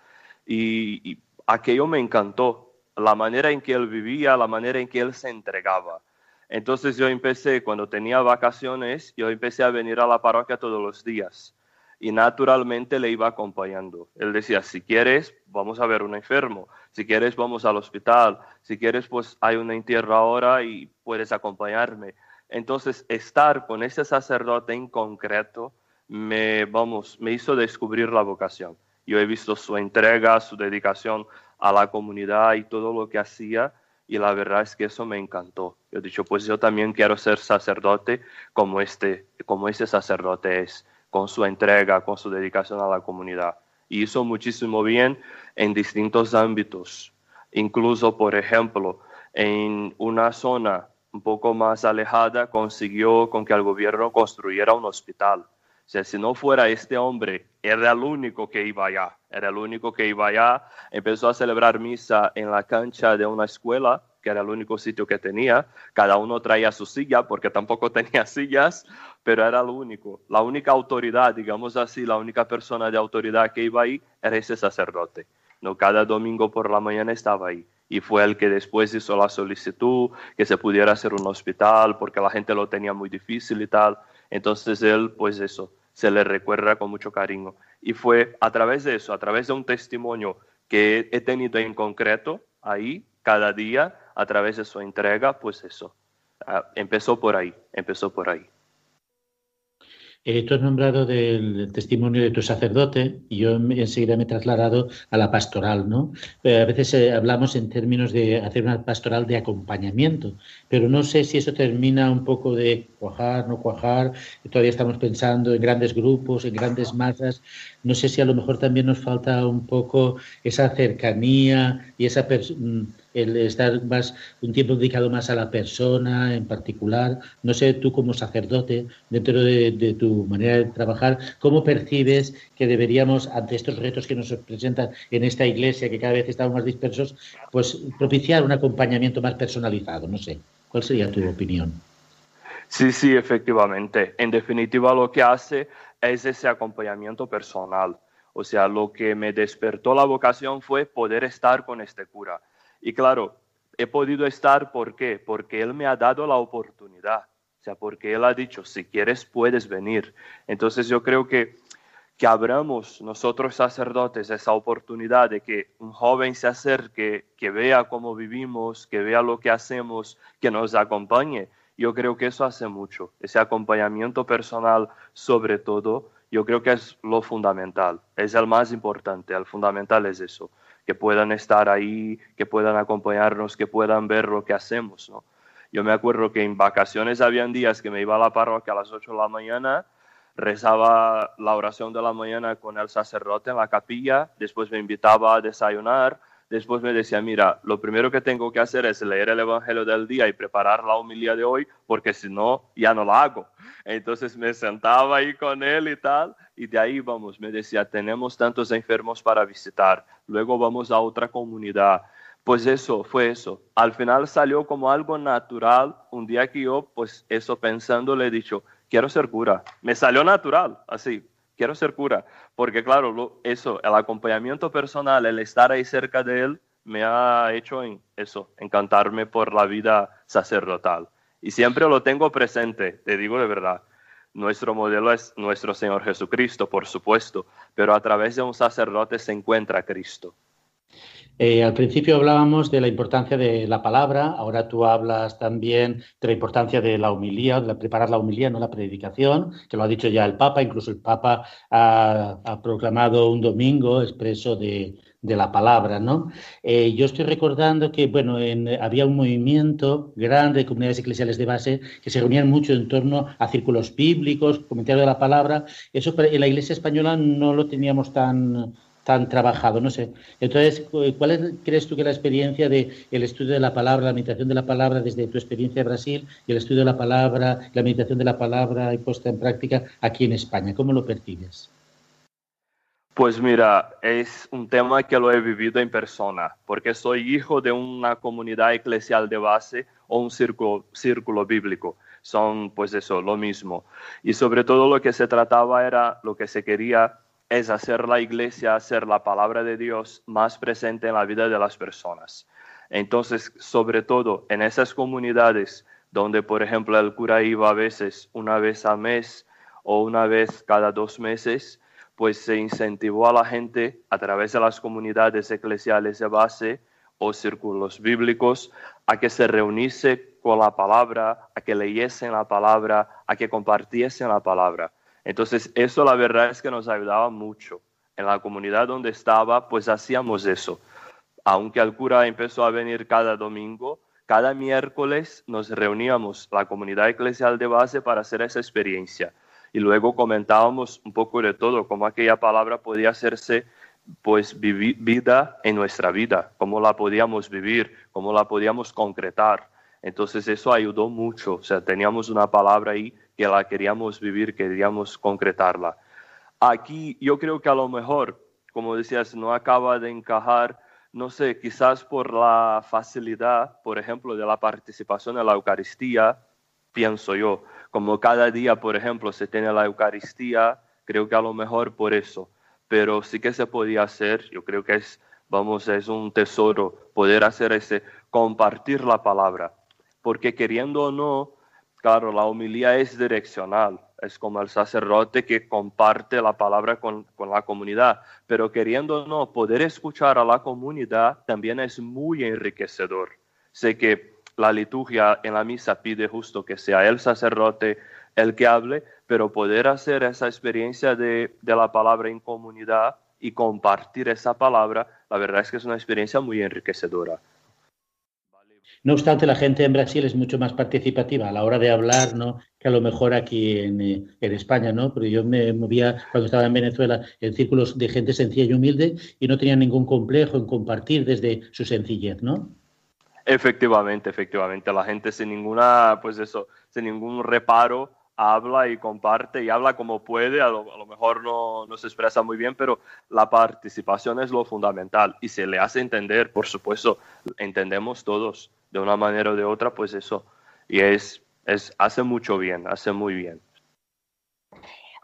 y, aquello me encantó, la manera en que él vivía, la manera en que él se entregaba. Entonces yo empecé, cuando tenía vacaciones, yo empecé a venir a la parroquia todos los días y naturalmente le iba acompañando. Él decía, si quieres, vamos a ver un enfermo, si quieres, vamos al hospital, si quieres, pues hay un entierro ahora y puedes acompañarme. Entonces, estar con ese sacerdote en concreto me, vamos, me hizo descubrir la vocación. Yo he visto su entrega, su dedicación a la comunidad y todo lo que hacía y la verdad es que eso me encantó. Yo he dicho, pues yo también quiero ser sacerdote como este, como ese sacerdote es, con su entrega, con su dedicación a la comunidad. Y hizo muchísimo bien en distintos ámbitos. Incluso, por ejemplo, en una zona un poco más alejada consiguió con que el gobierno construyera un hospital sea, si no fuera este hombre, era el único que iba allá, era el único que iba allá, empezó a celebrar misa en la cancha de una escuela, que era el único sitio que tenía, cada uno traía su silla, porque tampoco tenía sillas, pero era lo único, la única autoridad, digamos así, la única persona de autoridad que iba ahí era ese sacerdote. No, cada domingo por la mañana estaba ahí y fue el que después hizo la solicitud que se pudiera hacer un hospital porque la gente lo tenía muy difícil y tal. Entonces él, pues eso, se le recuerda con mucho cariño. Y fue a través de eso, a través de un testimonio que he tenido en concreto ahí, cada día, a través de su entrega, pues eso. Ah, empezó por ahí, empezó por ahí. Eh, tú has nombrado del testimonio de tu sacerdote y yo enseguida me he trasladado a la pastoral, ¿no? Eh, a veces eh, hablamos en términos de hacer una pastoral de acompañamiento, pero no sé si eso termina un poco de cuajar, no cuajar. Todavía estamos pensando en grandes grupos, en grandes masas. No sé si a lo mejor también nos falta un poco esa cercanía y esa mm, el estar más un tiempo dedicado más a la persona en particular. No sé tú como sacerdote, dentro de, tu manera de trabajar, cómo percibes que deberíamos, ante estos retos que nos presentan en esta iglesia, que cada vez estamos más dispersos, pues propiciar un acompañamiento más personalizado. No sé, ¿cuál sería tu opinión? Sí, sí, efectivamente. En definitiva, lo que hace es ese acompañamiento personal. O sea, lo que me despertó la vocación fue poder estar con este cura y claro, he podido estar, ¿por qué? Porque Él me ha dado la oportunidad. O sea, porque Él ha dicho, si quieres, puedes venir. Entonces yo creo que, que abramos nosotros sacerdotes esa oportunidad de que un joven se acerque, que vea cómo vivimos, que vea lo que hacemos, que nos acompañe. Yo creo que eso hace mucho, ese acompañamiento personal sobre todo, yo creo que es lo fundamental, es el más importante, el fundamental es eso, que puedan estar ahí, que puedan acompañarnos, que puedan ver lo que hacemos. ¿no? Yo me acuerdo que en vacaciones habían días que me iba a la parroquia a las 8 de la mañana rezaba la oración de la mañana con el sacerdote en la capilla, después me invitaba a desayunar, después me decía, mira, lo primero que tengo que hacer es leer el Evangelio del día y preparar la homilía de hoy, porque si no, ya no la hago. Entonces me sentaba ahí con él y tal, y de ahí vamos, me decía, tenemos tantos enfermos para visitar, luego vamos a otra comunidad. Pues eso, fue eso. Al final salió como algo natural. Un día que yo, pues eso pensando, le he dicho, quiero ser cura. Me salió natural, así, quiero ser cura. Porque claro, eso, el acompañamiento personal, el estar ahí cerca de él, me ha hecho en eso, encantarme por la vida sacerdotal. Y siempre lo tengo presente, te digo de verdad. Nuestro modelo es nuestro Señor Jesucristo, por supuesto, pero a través de un sacerdote se encuentra Cristo. Eh, al principio hablábamos de la importancia de la palabra, ahora tú hablas también de la importancia de la humilía, de preparar la humilía, no la predicación, que lo ha dicho ya el Papa, incluso el Papa ha, ha proclamado un domingo expreso de, de la palabra, ¿no? Eh, yo estoy recordando que, bueno, en, había un movimiento grande de comunidades eclesiales de base que se reunían mucho en torno a círculos bíblicos, comentarios de la palabra. Eso en la Iglesia española no lo teníamos tan tan trabajado, no sé. Entonces, ¿cuál es, crees tú que la experiencia del el estudio de la palabra, la meditación de la palabra desde tu experiencia en Brasil y el estudio de la palabra, la meditación de la palabra y puesta en práctica aquí en España? ¿Cómo lo percibes? Pues mira, es un tema que lo he vivido en persona, porque soy hijo de una comunidad eclesial de base o un círculo, círculo bíblico. Son pues eso, lo mismo. Y sobre todo lo que se trataba era, lo que se quería es hacer la iglesia, hacer la palabra de Dios más presente en la vida de las personas. Entonces, sobre todo en esas comunidades donde, por ejemplo, el cura iba a veces una vez al mes o una vez cada dos meses, pues se incentivó a la gente a través de las comunidades eclesiales de base o círculos bíblicos a que se reuniese con la palabra, a que leyesen la palabra, a que compartiesen la palabra. Entonces, eso la verdad es que nos ayudaba mucho. En la comunidad donde estaba, pues hacíamos eso. Aunque el cura empezó a venir cada domingo, cada miércoles nos reuníamos, la comunidad eclesial de base, para hacer esa experiencia. Y luego comentábamos un poco de todo, cómo aquella palabra podía hacerse pues vida en nuestra vida, cómo la podíamos vivir, cómo la podíamos concretar. Entonces eso ayudó mucho, o sea, teníamos una palabra ahí que la queríamos vivir, queríamos concretarla. Aquí yo creo que a lo mejor, como decías, no acaba de encajar, no sé, quizás por la facilidad, por ejemplo, de la participación en la Eucaristía, pienso yo, como cada día, por ejemplo, se tiene la Eucaristía, creo que a lo mejor por eso, pero sí que se podía hacer, yo creo que es, vamos, es un tesoro poder hacer ese, compartir la palabra, porque queriendo o no, Claro, la homilía es direccional, es como el sacerdote que comparte la palabra con, con, la comunidad, pero queriendo o no, poder escuchar a la comunidad también es muy enriquecedor. Sé que la liturgia en la misa pide justo que sea el sacerdote el que hable, pero poder hacer esa experiencia de, de la palabra en comunidad y compartir esa palabra, la verdad es que es una experiencia muy enriquecedora. No obstante, la gente en Brasil es mucho más participativa a la hora de hablar, ¿no? Que a lo mejor aquí en, eh, en, España, ¿no? Pero yo me movía cuando estaba en Venezuela en círculos de gente sencilla y humilde y no tenía ningún complejo en compartir desde su sencillez, ¿no? Efectivamente, efectivamente. La gente sin ninguna, pues eso, sin ningún reparo habla y comparte y habla como puede, a lo, a lo mejor no, no, se expresa muy bien, pero la participación es lo fundamental y se le hace entender, por supuesto, entendemos todos de una manera o de otra, pues eso, y es, es hace mucho bien, hace muy bien.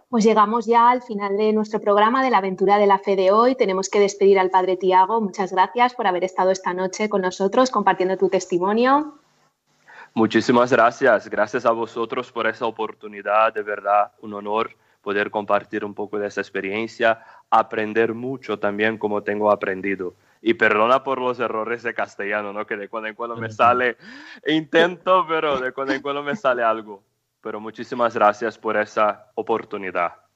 Pues llegamos ya al final de nuestro programa de la aventura de la fe de hoy. Tenemos que despedir al Padre Tiago. Muchas gracias por haber estado esta noche con nosotros compartiendo tu testimonio. Muchísimas gracias. Gracias a vosotros por esa oportunidad. De verdad, un honor poder compartir un poco de esa experiencia, aprender mucho también como tengo aprendido. Y perdona por los errores de castellano, ¿no? Que de cuando en cuando me sale, intento, pero de cuando en cuando me sale algo. Pero muchísimas gracias por esa oportunidad.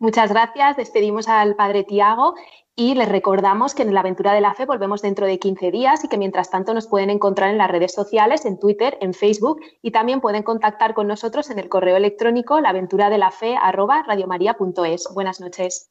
Muchas gracias. Despedimos al padre Tiago y les recordamos que en la aventura de la fe volvemos dentro de 15 días y que mientras tanto nos pueden encontrar en las redes sociales, en Twitter, en Facebook y también pueden contactar con nosotros en el correo electrónico laventuradelafe@radiomaria.es. Buenas noches.